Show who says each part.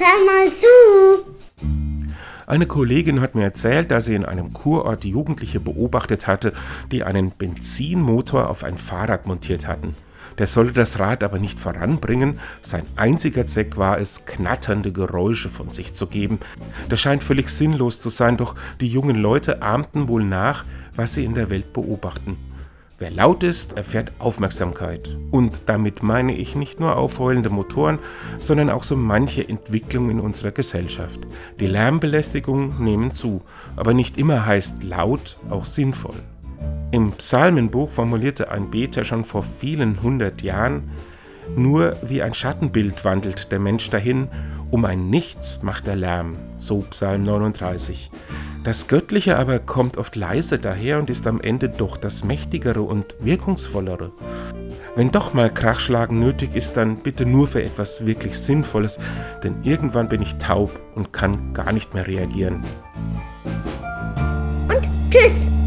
Speaker 1: hör mal zu.
Speaker 2: Eine Kollegin hat mir erzählt, dass sie in einem Kurort Jugendliche beobachtet hatte, die einen Benzinmotor auf ein Fahrrad montiert hatten. Der sollte das Rad aber nicht voranbringen, sein einziger Zweck war es, knatternde Geräusche von sich zu geben. Das scheint völlig sinnlos zu sein, doch die jungen Leute ahmten wohl nach, was sie in der Welt beobachten. Wer laut ist, erfährt Aufmerksamkeit. Und damit meine ich nicht nur aufheulende Motoren, sondern auch so manche Entwicklung in unserer Gesellschaft. Die Lärmbelästigungen nehmen zu, aber nicht immer heißt laut auch sinnvoll. Im Psalmenbuch formulierte ein Beter schon vor vielen hundert Jahren, nur wie ein Schattenbild wandelt der Mensch dahin, um ein Nichts macht er Lärm, so Psalm 39. Das Göttliche aber kommt oft leise daher und ist am Ende doch das Mächtigere und Wirkungsvollere. Wenn doch mal Krachschlagen nötig ist, dann bitte nur für etwas wirklich Sinnvolles, denn irgendwann bin ich taub und kann gar nicht mehr reagieren.
Speaker 1: Und tschüss.